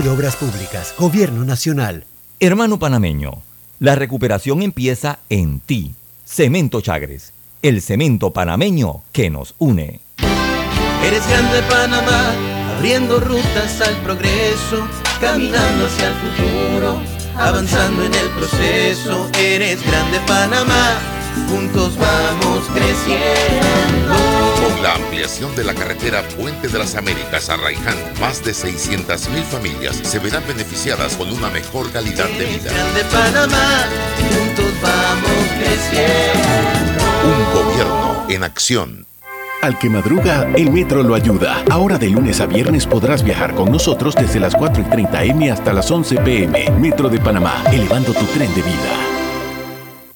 de Obras Públicas, Gobierno Nacional. Hermano panameño, la recuperación empieza en ti. Cemento Chagres, el cemento panameño que nos une. Eres grande Panamá, abriendo rutas al progreso, caminando hacia el futuro, avanzando en el proceso. Eres grande Panamá, juntos vamos creciendo. Con la ampliación de la carretera Puente de las Américas a Raiján, más de 600.000 familias se verán beneficiadas con una mejor calidad de vida. Grande Panamá, juntos vamos creciendo. Un gobierno en acción. Al que madruga, el metro lo ayuda. Ahora de lunes a viernes podrás viajar con nosotros desde las 4 y 30 M hasta las 11 PM. Metro de Panamá, elevando tu tren de vida.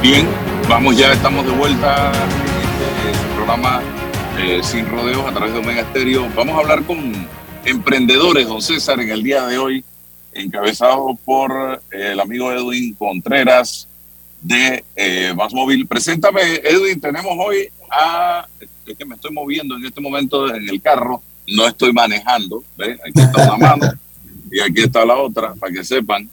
Bien, vamos ya, estamos de vuelta en este programa eh, Sin Rodeos a través de Omega Estéreo. Vamos a hablar con emprendedores, don César, en el día de hoy, encabezado por eh, el amigo Edwin Contreras de eh, Más Móvil. Preséntame, Edwin, tenemos hoy a, es que me estoy moviendo en este momento en el carro, no estoy manejando, ¿ve? aquí está una mano [laughs] y aquí está la otra, para que sepan.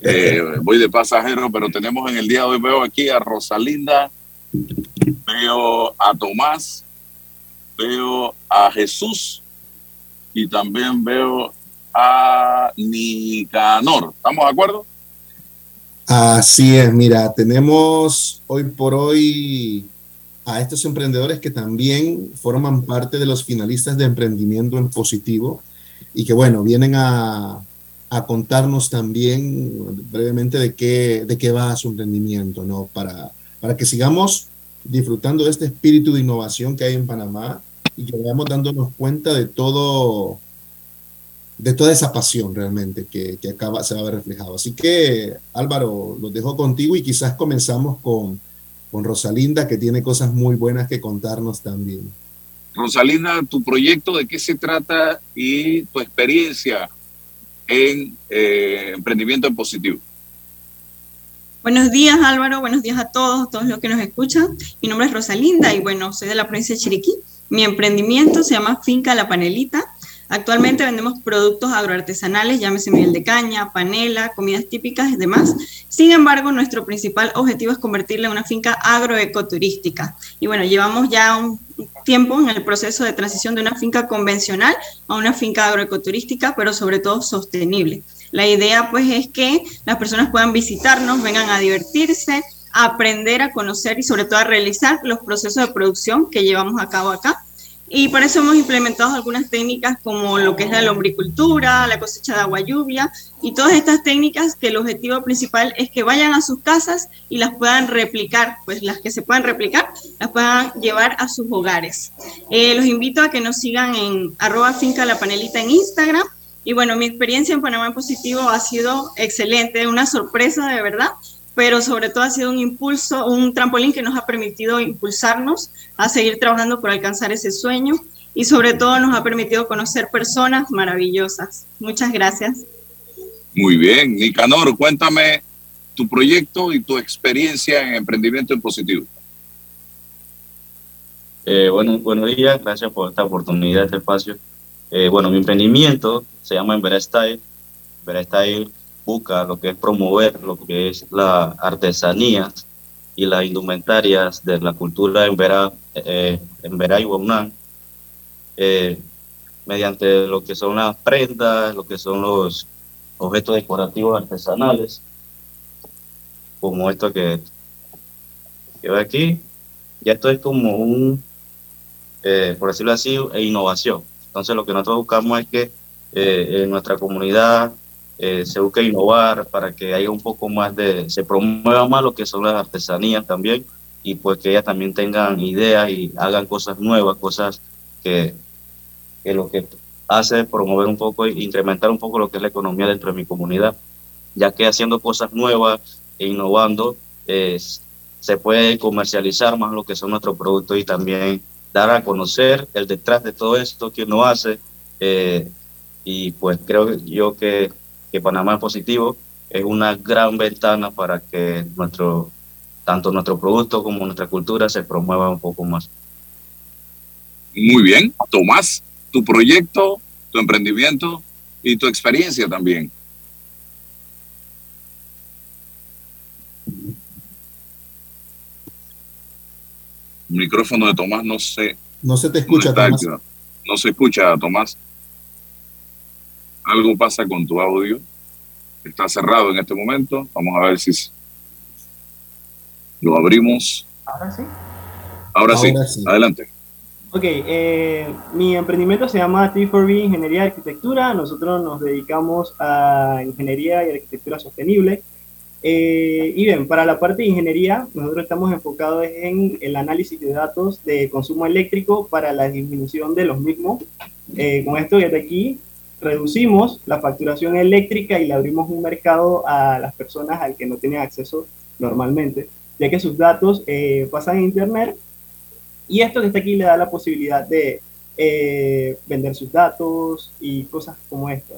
Eh, voy de pasajero, pero tenemos en el día de hoy, veo aquí a Rosalinda, veo a Tomás, veo a Jesús y también veo a Nicanor. ¿Estamos de acuerdo? Así es, mira, tenemos hoy por hoy a estos emprendedores que también forman parte de los finalistas de emprendimiento en positivo y que bueno, vienen a, a contarnos también brevemente de qué, de qué va su emprendimiento, ¿no? Para, para que sigamos disfrutando de este espíritu de innovación que hay en Panamá y que vayamos dándonos cuenta de todo, de toda esa pasión realmente que, que acaba, se va a ver reflejado. Así que Álvaro, los dejo contigo y quizás comenzamos con, con Rosalinda, que tiene cosas muy buenas que contarnos también. Rosalinda, tu proyecto, ¿de qué se trata y tu experiencia en eh, emprendimiento en positivo? Buenos días Álvaro, buenos días a todos, todos los que nos escuchan. Mi nombre es Rosalinda y bueno, soy de la provincia de Chiriquí. Mi emprendimiento se llama Finca La Panelita. Actualmente vendemos productos agroartesanales, llámese miel de caña, panela, comidas típicas y demás. Sin embargo, nuestro principal objetivo es convertirla en una finca agroecoturística. Y bueno, llevamos ya un tiempo en el proceso de transición de una finca convencional a una finca agroecoturística, pero sobre todo sostenible. La idea pues es que las personas puedan visitarnos, vengan a divertirse, a aprender a conocer y sobre todo a realizar los procesos de producción que llevamos a cabo acá. Y para eso hemos implementado algunas técnicas como lo que es la lombricultura, la cosecha de agua lluvia y todas estas técnicas que el objetivo principal es que vayan a sus casas y las puedan replicar, pues las que se puedan replicar, las puedan llevar a sus hogares. Eh, los invito a que nos sigan en arroba finca la panelita en Instagram. Y bueno, mi experiencia en Panamá en Positivo ha sido excelente, una sorpresa de verdad pero sobre todo ha sido un impulso, un trampolín que nos ha permitido impulsarnos a seguir trabajando por alcanzar ese sueño y sobre todo nos ha permitido conocer personas maravillosas. Muchas gracias. Muy bien, Nicanor, cuéntame tu proyecto y tu experiencia en emprendimiento en positivo. Eh, bueno, buenos días, gracias por esta oportunidad, este espacio. Eh, bueno, mi emprendimiento se llama Style. Style busca lo que es promover lo que es la artesanía y las indumentarias de la cultura en Verá, eh, y Guaunán, eh, mediante lo que son las prendas, lo que son los objetos decorativos artesanales, como esto que, que ve aquí. Ya esto es como un, eh, por decirlo así, innovación. Entonces lo que nosotros buscamos es que en nuestra comunidad eh, se busca innovar para que haya un poco más de, se promueva más lo que son las artesanías también y pues que ellas también tengan ideas y hagan cosas nuevas, cosas que, que lo que hace es promover un poco e incrementar un poco lo que es la economía dentro de mi comunidad, ya que haciendo cosas nuevas e innovando, se puede comercializar más lo que son nuestros productos y también dar a conocer el detrás de todo esto que uno hace. eh, y pues creo yo que, que Panamá es positivo, es una gran ventana para que nuestro, tanto nuestro producto como nuestra cultura se promueva un poco más. Muy bien. Tomás, tu proyecto, tu emprendimiento y tu experiencia también. El micrófono de Tomás no se, No se te no escucha, está Tomás. activado. No se escucha, Tomás. Algo pasa con tu audio. Está cerrado en este momento. Vamos a ver si lo abrimos. Ahora sí. Ahora, sí. Ahora sí. adelante. Ok, eh, mi emprendimiento se llama T4B Ingeniería y Arquitectura. Nosotros nos dedicamos a ingeniería y arquitectura sostenible. Eh, y bien, para la parte de ingeniería, nosotros estamos enfocados en el análisis de datos de consumo eléctrico para la disminución de los mismos. Eh, con esto desde aquí reducimos la facturación eléctrica y le abrimos un mercado a las personas al que no tienen acceso normalmente, ya que sus datos eh, pasan a Internet y esto que está aquí le da la posibilidad de eh, vender sus datos y cosas como esta.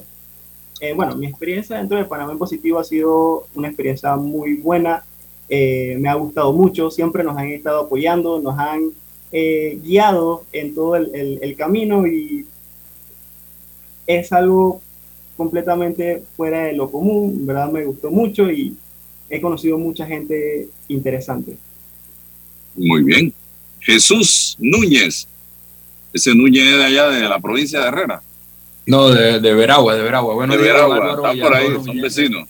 Eh, bueno, mi experiencia dentro de Panamá en Positivo ha sido una experiencia muy buena. Eh, me ha gustado mucho. Siempre nos han estado apoyando, nos han eh, guiado en todo el, el- el camino y es algo completamente fuera de lo común. En verdad me gustó mucho y he conocido mucha gente interesante. Muy bien. Jesús Núñez. Ese Núñez es de allá de la provincia de Herrera. No, de, de Veragua, de Veragua. Bueno, de Veragua. Álvaro, Está por ahí, son vecinos.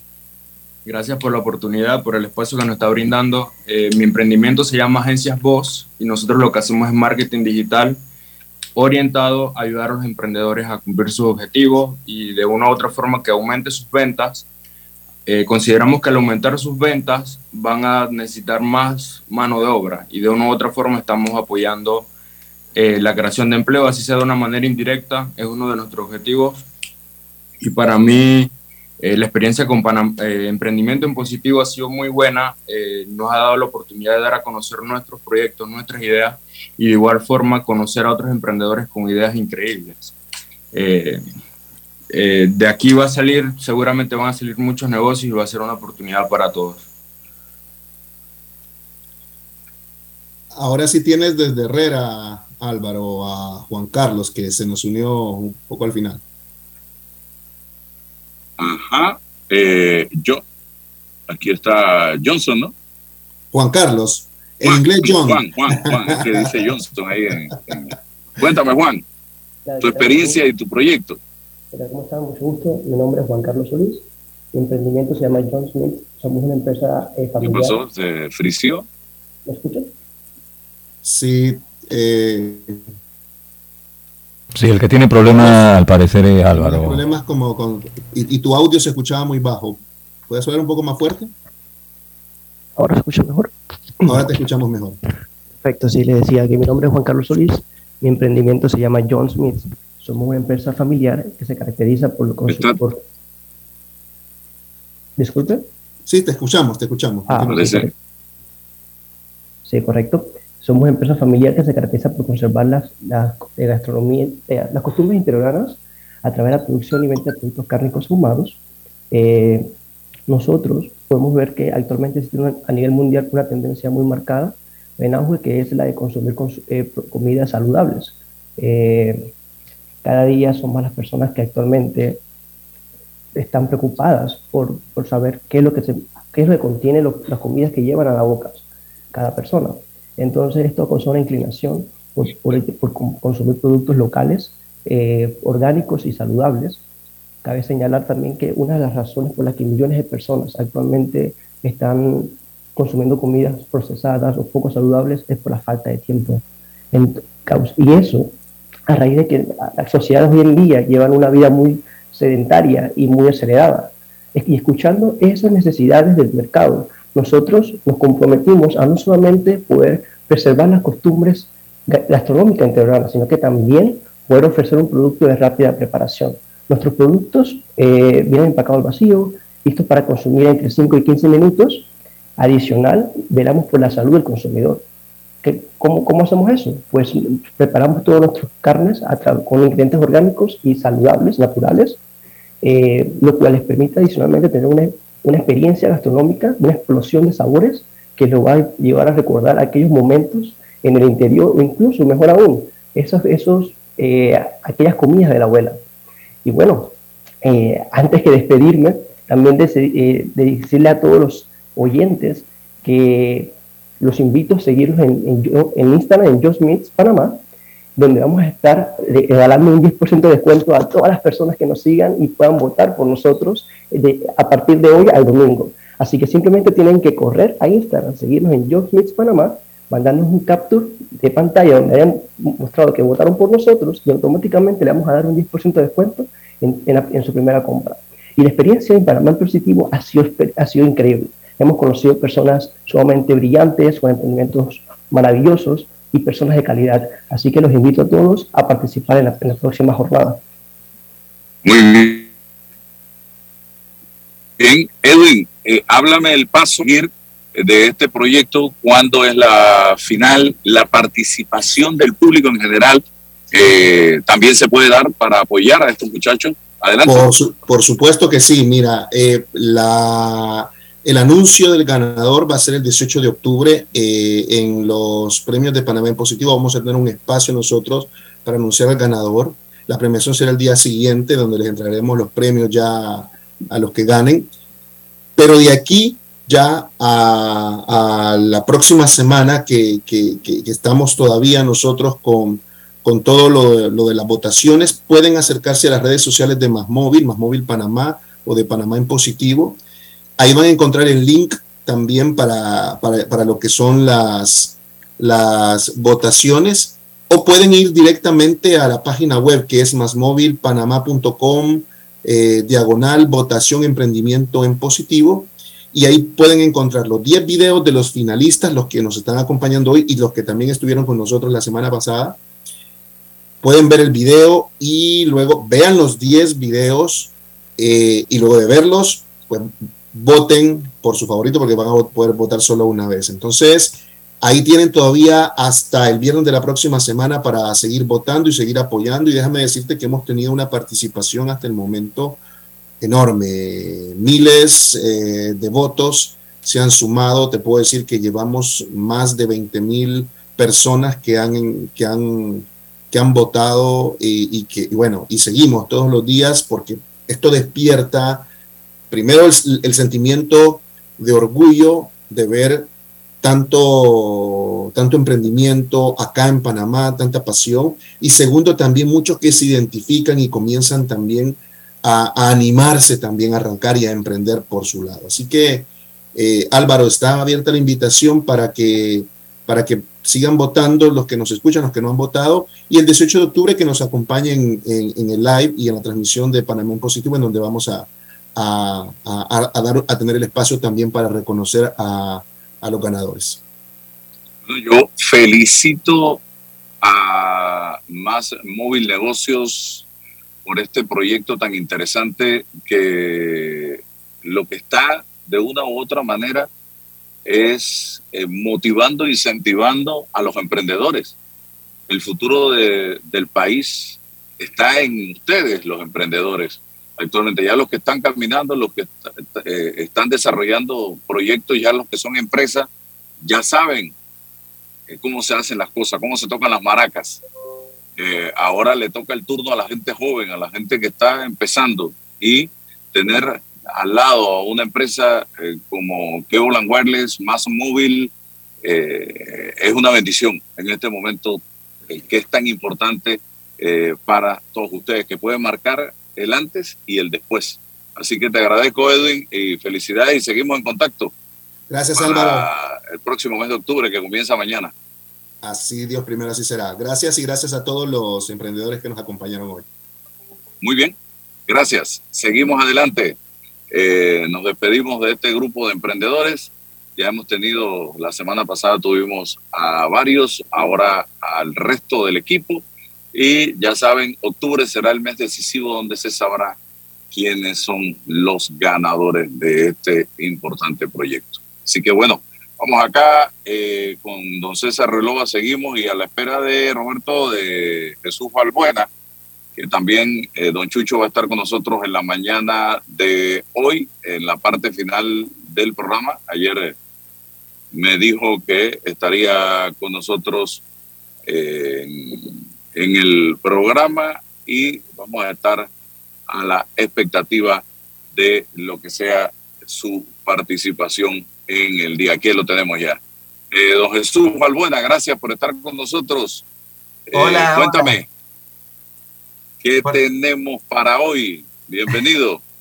Gracias por la oportunidad, por el espacio que nos está brindando. Eh, mi emprendimiento se llama Agencias Voz y nosotros lo que hacemos es marketing digital orientado a ayudar a los emprendedores a cumplir sus objetivos y de una u otra forma que aumente sus ventas. Eh, consideramos que al aumentar sus ventas van a necesitar más mano de obra y de una u otra forma estamos apoyando eh, la creación de empleo, así sea de una manera indirecta, es uno de nuestros objetivos. Y para mí, eh, la experiencia con Panam- eh, Emprendimiento en Positivo ha sido muy buena, eh, nos ha dado la oportunidad de dar a conocer nuestros proyectos, nuestras ideas y de igual forma conocer a otros emprendedores con ideas increíbles. De aquí va a salir, seguramente van a salir muchos negocios y va a ser una oportunidad para todos. Ahora sí tienes desde Herrera, Álvaro, a Juan Carlos, que se nos unió un poco al final. Ajá. Eh, yo. Aquí está Johnson, ¿no? Juan Carlos, en inglés John. Juan, Juan, Juan, es que dice Johnson ahí. en- en- Cuéntame, Juan, tu experiencia y tu proyecto. Hola, ¿cómo están? Mucho gusto. Mi nombre es Juan Carlos Solís. Mi emprendimiento se llama John Smith. Somos una empresa eh, ¿Qué familiar. pasó? ¿Se frició? ¿Me escuchan? Sí, eh, Sí, el que tiene problema al parecer es Álvaro. problemas como con... Y, y tu audio se escuchaba muy bajo. ¿Puedes hablar un poco más fuerte? Ahora se escucha mejor. Ahora te escuchamos mejor. Perfecto, sí, le decía que mi nombre es Juan Carlos Solís. Mi emprendimiento se llama John Smith. Somos una empresa familiar que se caracteriza por... por... Disculpe. Sí, te escuchamos, te escuchamos. Ah, sí, correcto. Somos empresa familiar que se caracteriza por conservar las, las eh, gastronomía, eh, las costumbres interiorganas a través de la producción y venta de productos cárnicos ahumados. Eh, nosotros podemos ver que actualmente existe a nivel mundial una tendencia muy marcada en auge que es la de consumir cons- eh, comidas saludables. Cada día son más las personas que actualmente están preocupadas por, por saber qué es lo que, qué es lo que contiene las comidas que llevan a la boca cada persona. Entonces esto causa una inclinación por, por- por con- consumir productos locales, eh, orgánicos y saludables. Cabe señalar también que una de las razones por las que millones de personas actualmente están consumiendo comidas procesadas o poco saludables es por la falta de tiempo. Y eso a raíz de que las sociedades hoy en día llevan una vida muy sedentaria y muy acelerada. Y escuchando esas necesidades del mercado, nosotros nos comprometimos a no solamente poder preservar las costumbres ga- gastronómicas integrales, sino que también poder ofrecer un producto de rápida preparación. Nuestros productos eh, vienen empacados al vacío, listos para consumir entre 5 y 15 minutos, Adicional, velamos por la salud del consumidor. ¿Qué- cómo, ¿Cómo hacemos eso? Pues preparamos todas nuestras carnes con ingredientes orgánicos y saludables, naturales, eh, lo cual les permite adicionalmente tener una, una experiencia gastronómica, una explosión de sabores que lo va a llevar a recordar aquellos momentos en el interior o incluso, mejor aún, esos, esos, eh, aquellas comidas de la abuela. Y bueno, eh, antes que despedirme, también de, eh, de decirle a todos los oyentes que los invito a seguirnos en, en, en Instagram, en Just Meets Panamá, donde vamos a estar eh, regalando un 10% de descuento a todas las personas que nos sigan y puedan votar por nosotros eh, de- a partir de hoy al domingo. Así que simplemente tienen que correr a Instagram, seguirnos en Just Meets Panamá, mandarnos un capture de pantalla donde hayan mostrado que votaron por nosotros y automáticamente le vamos a dar un 10% de descuento en, en en su primera compra. Y la experiencia en Panamá en positivo ha sido, ha sido increíble. Hemos conocido personas sumamente brillantes, con emprendimientos maravillosos y personas de calidad. Así que los invito a todos a participar en la, en la próxima jornada. Muy bien. Bien, Edwin, eh, háblame el paso seguir de este proyecto, cuándo es la final, la participación del público en general, eh, también se puede dar para apoyar a estos muchachos. Adelante. Por, su- por supuesto que sí, mira, eh, la, el anuncio del ganador va a ser el 18 de octubre eh, en los premios de Panamá en positivo. Vamos a tener un espacio nosotros para anunciar al ganador. La premiación será el día siguiente, donde les entregaremos los premios ya a los que ganen. Pero de aquí ya a, la próxima semana que, estamos todavía nosotros con, con todo lo, lo de las votaciones, pueden acercarse a las redes sociales de Más Móvil, Más Móvil Panamá o de Panamá en Positivo. Ahí van a encontrar el link también para, para, para lo que son las, las votaciones. O pueden ir directamente a la página web que es másmóvilpanamá.com eh, diagonal votación emprendimiento en positivo. Y ahí pueden encontrar los 10 videos de los finalistas, los que nos están acompañando hoy y los que también estuvieron con nosotros la semana pasada. Pueden ver el video y luego vean los 10 videos eh, y luego de verlos, pues voten por su favorito porque van a poder votar solo una vez. Entonces, ahí tienen todavía hasta el viernes de la próxima semana para seguir votando y seguir apoyando. Y déjame decirte que hemos tenido una participación hasta el momento enorme. Miles eh, de votos se han sumado. Te puedo decir que llevamos más de 20 mil personas que han, que han, que han votado y, que, bueno, y seguimos todos los días porque esto despierta primero el, sentimiento de orgullo de ver tanto, tanto emprendimiento acá en Panamá, tanta pasión, y segundo también muchos que se identifican y comienzan también a, a animarse también a arrancar y a emprender por su lado. Así que eh, Álvaro, está abierta la invitación para que, para que sigan votando los que nos escuchan, los que no han votado, y el 18 de octubre que nos acompañen en, en el live y en la transmisión de Panamá en Positivo, en donde vamos a, a, dar, a tener el espacio también para reconocer a, a los ganadores. Yo felicito a Más Móvil Negocios por este proyecto tan interesante que lo que está de una u otra manera es eh, motivando, incentivando a los emprendedores. El futuro de- del país está en ustedes, los emprendedores. Actualmente ya los que están caminando, los que eh, están desarrollando proyectos, ya los que son empresas, ya saben eh, cómo se hacen las cosas, cómo se tocan las maracas. Eh, ahora le toca el turno a la gente joven, a la gente que está empezando y tener al lado a una empresa como Keolan Wireless, Más Móvil, es una bendición en este momento que es tan importante para todos ustedes, que pueden marcar el antes y el después. Así que te agradezco, Edwin, y felicidades y seguimos en contacto. Gracias, Álvaro. El próximo mes de octubre, que comienza mañana. Así Dios primero, así será. Gracias y gracias a todos los emprendedores que nos acompañaron hoy. Muy bien, gracias. Seguimos adelante. Eh, nos despedimos de este grupo de emprendedores. Ya hemos tenido, la semana pasada tuvimos a varios, ahora al resto del equipo. Y ya saben, octubre será el mes decisivo donde se sabrá quiénes son los ganadores de este importante proyecto. Así que bueno, vamos acá eh, con don César Relova, seguimos y a la espera de Roberto de Jesús Valbuena, que también eh, don Chucho va a estar con nosotros en la mañana de hoy, en la parte final del programa. Ayer eh, me dijo que estaría con nosotros en, en el programa y vamos a estar a la expectativa de lo que sea su participación en el día. Aquí lo tenemos ya. Eh, don Jesús Valbuena, gracias por estar con nosotros. Eh, Hola, cuéntame, ¿qué tenemos para hoy? Bienvenido. [laughs]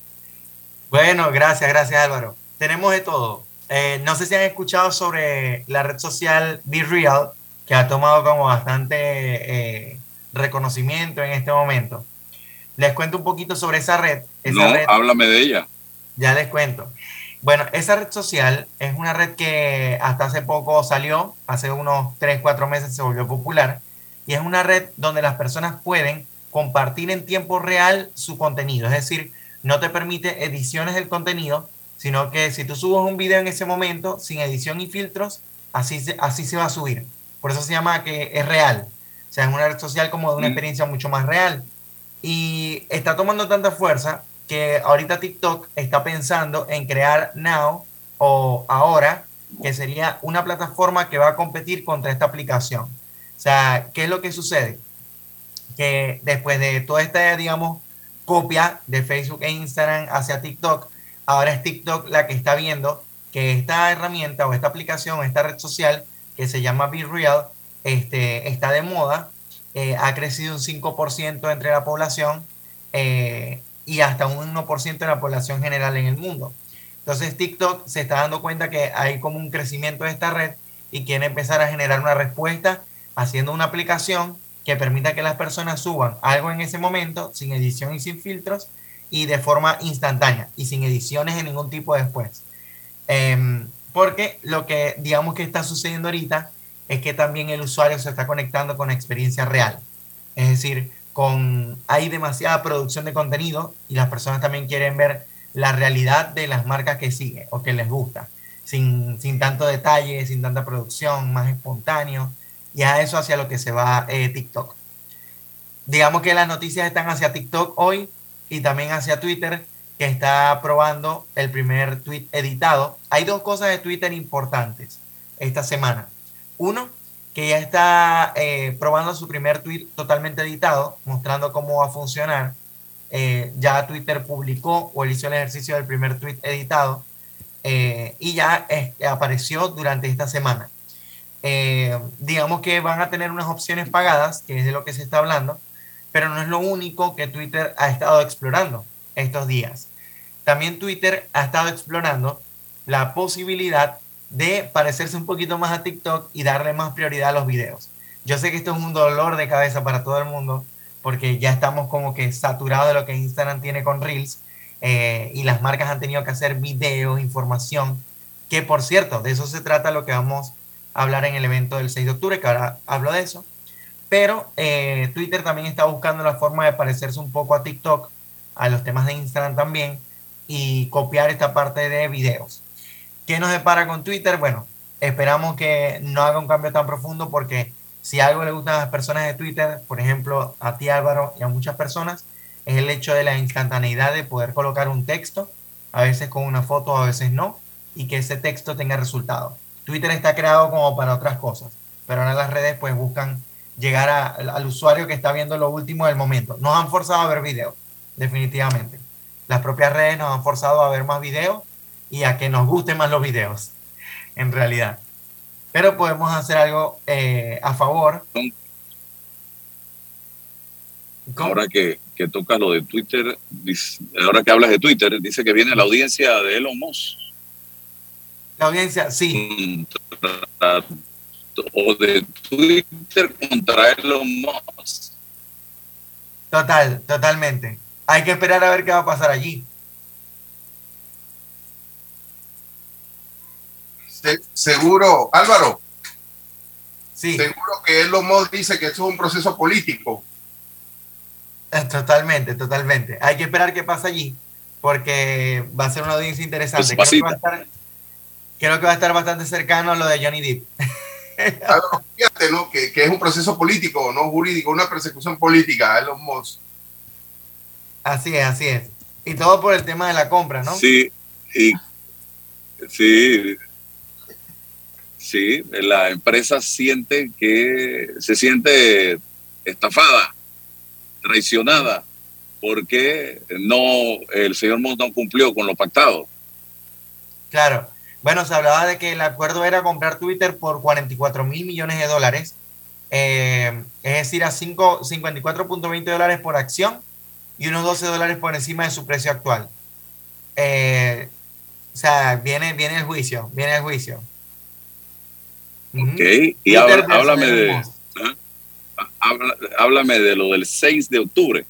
Bueno, gracias, gracias Álvaro. Tenemos de todo. Eh, no sé si han escuchado sobre la red social Be Real, que ha tomado como bastante eh, reconocimiento en este momento. Les cuento un poquito sobre esa red. Esa no, red, háblame de ella. Ya les cuento. Bueno, esa red social es una red que hasta hace poco salió, hace unos 3, 4 meses se volvió popular, y es una red donde las personas pueden compartir en tiempo real su contenido, es decir, no te permite ediciones del contenido, sino que si tú subes un video en ese momento, sin edición y filtros, así se, así se va a subir. Por eso se llama que es real. Sea, es una red social como de una experiencia mucho más real. Y está tomando tanta fuerza que ahorita TikTok está pensando en crear Now o ahora, que sería una plataforma que va a competir contra esta aplicación. O sea, ¿qué es lo que sucede? Que después de toda esta, digamos, copia de Facebook e Instagram hacia TikTok, ahora es TikTok la que está viendo que esta herramienta o esta aplicación, esta red social que se llama Be Real, este, está de moda, eh, ha crecido un 5% entre la población eh, y hasta un 1% de la población general en el mundo. Entonces TikTok se está dando cuenta que hay como un crecimiento de esta red y quiere empezar a generar una respuesta haciendo una aplicación que permita que las personas suban algo en ese momento sin edición y sin filtros y de forma instantánea y sin ediciones de ningún tipo después. Eh, porque lo que digamos que está sucediendo ahorita es que también el usuario se está conectando con experiencia real. Es decir, con, hay demasiada producción de contenido y las personas también quieren ver la realidad de las marcas que siguen o que les gusta, sin, sin tanto detalle, sin tanta producción, más espontáneo, y a eso hacia lo que se va eh, TikTok. Digamos que las noticias están hacia TikTok hoy y también hacia Twitter, que está probando el primer tweet editado. Hay dos cosas de Twitter importantes esta semana. Uno, que ya está eh, probando su primer tweet totalmente editado, mostrando cómo va a funcionar. Eh, ya Twitter publicó o hizo el ejercicio del primer tweet editado eh, y ya apareció durante esta semana. digamos que van a tener unas opciones pagadas, que es de lo que se está hablando, pero no es lo único que Twitter ha estado explorando estos días. También Twitter ha estado explorando la posibilidad de parecerse un poquito más a TikTok y darle más prioridad a los videos. Yo sé que esto es un dolor de cabeza para todo el mundo porque ya estamos como que saturados de lo que Instagram tiene con Reels eh, y las marcas han tenido que hacer videos, información, que por cierto, de eso se trata lo que vamos a hablar en el evento del 6 de octubre, que ahora hablo de eso. Pero eh, Twitter también está buscando la forma de parecerse un poco a TikTok, a los temas de Instagram también, y copiar esta parte de videos. ¿Qué nos depara con Twitter? Bueno, esperamos que no haga un cambio tan profundo porque si algo le gusta a las personas de Twitter, por ejemplo, a ti Álvaro y a muchas personas, es el hecho de la instantaneidad de poder colocar un texto, a veces con una foto, a veces no, y que ese texto tenga resultado. Twitter está creado como para otras cosas, pero ahora las redes pues buscan llegar al usuario que está viendo lo último del momento. Nos han forzado a ver videos, definitivamente. Las propias redes nos han forzado a ver más videos y a que nos gusten más los videos, en realidad. Pero podemos hacer algo eh, a favor. Ahora que, que toca lo de Twitter, ahora que hablas de Twitter, dice que viene la audiencia de Elon Musk. La audiencia, sí. O de Twitter contra Elon Musk. Total, totalmente. Hay que esperar a ver qué va a pasar allí. Seguro, Álvaro. Sí. Seguro que Elon Musk dice que esto es un proceso político. Totalmente, totalmente. Hay que esperar qué pasa allí, porque va a ser una audiencia interesante. Creo que va a estar Creo que va a estar bastante cercano a lo de Johnny Depp. [laughs] Álvaro, fíjate, ¿no? Que, que es un proceso político, no jurídico, una persecución política, Elon Musk. Así es, así es. Y todo por el tema de la compra, ¿no? Sí, y sí, sí, la empresa siente que se siente estafada, traicionada, porque no el señor Musk no cumplió con lo pactado. Claro. Bueno, se hablaba de que el acuerdo era comprar Twitter por 44 mil millones de dólares, eh, es decir, a cinco- 54.20 dólares por acción y unos 12 dólares por encima de su precio actual. Eh, o sea, viene, viene el juicio, viene el juicio. Ok, y Twitter habla- háblame de. Habla- háblame de lo del 6 de octubre.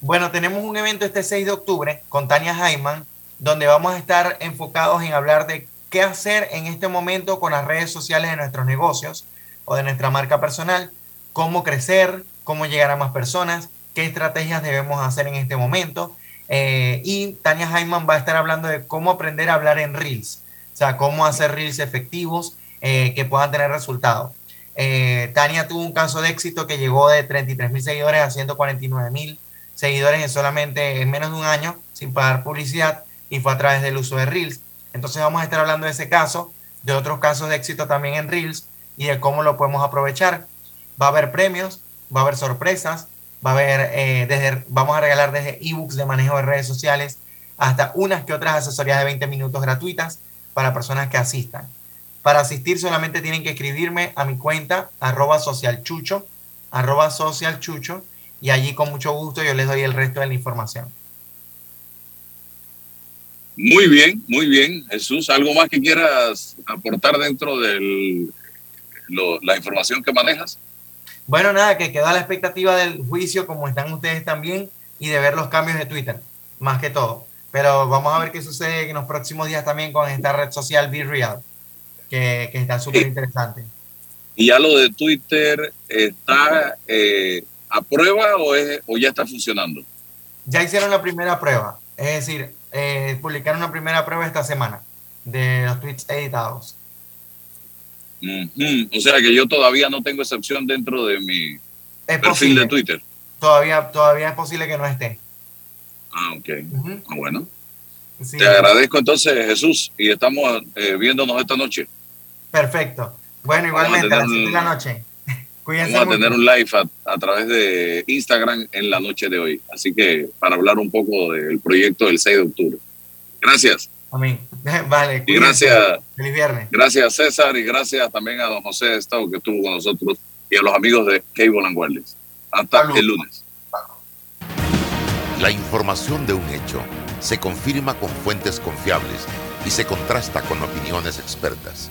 Bueno, tenemos un evento este 6 de octubre con Tania Jaiman, donde vamos a estar enfocados en hablar de qué hacer en este momento con las redes sociales de nuestros negocios o de nuestra marca personal, cómo crecer, cómo llegar a más personas, qué estrategias debemos hacer en este momento. Eh, y Tania Jaiman va a estar hablando de cómo aprender a hablar en Reels, o sea, cómo hacer Reels efectivos eh, que puedan tener resultados. Eh, Tania tuvo un caso de éxito que llegó de 33 mil seguidores a 149 mil seguidores en solamente en menos de un año sin pagar publicidad y fue a través del uso de Reels. Entonces vamos a estar hablando de ese caso, de otros casos de éxito también en Reels y de cómo lo podemos aprovechar. Va a haber premios, va a haber sorpresas, va a haber eh, desde, vamos a regalar desde ebooks de manejo de redes sociales hasta unas que otras asesorías de 20 minutos gratuitas para personas que asistan. Para asistir solamente tienen que escribirme a mi cuenta arroba socialchucho, arroba socialchucho y allí con mucho gusto yo les doy el resto de la información. Muy bien, muy bien. Jesús, ¿algo más que quieras aportar dentro de la información que manejas? Bueno, nada, que quedó a la expectativa del juicio como están ustedes también y de ver los cambios de Twitter, más que todo. Pero vamos a ver qué sucede en los próximos días también con esta red social Be Real, que, que está súper interesante. ¿Y ya lo de Twitter está eh, a prueba o, es, o ya está funcionando? Ya hicieron la primera prueba, es decir, eh, publicaron una primera prueba esta semana de los tweets editados. O sea que yo todavía no tengo excepción dentro de mi Es perfil posible. de Twitter. Todavía, todavía es posible que no esté. Ah, ok. Ah, bueno. Sí. Te agradezco entonces, Jesús, y estamos eh, viéndonos esta noche. Perfecto. Bueno, Vamos a igualmente, a las tener 7 de la noche. Cuídense [laughs] Vamos a mucho. tener un live a, a través de Instagram en la noche de hoy. Así que para hablar un poco del proyecto del 6 de octubre. Gracias. Amén. [laughs] Vale. Y cuídense. gracias. Feliz viernes. Gracias César y gracias también a don José Estado que estuvo con nosotros y a los amigos de Cable and Wireless. Hasta el lunes. La información de un hecho se confirma con fuentes confiables y se contrasta con opiniones expertas.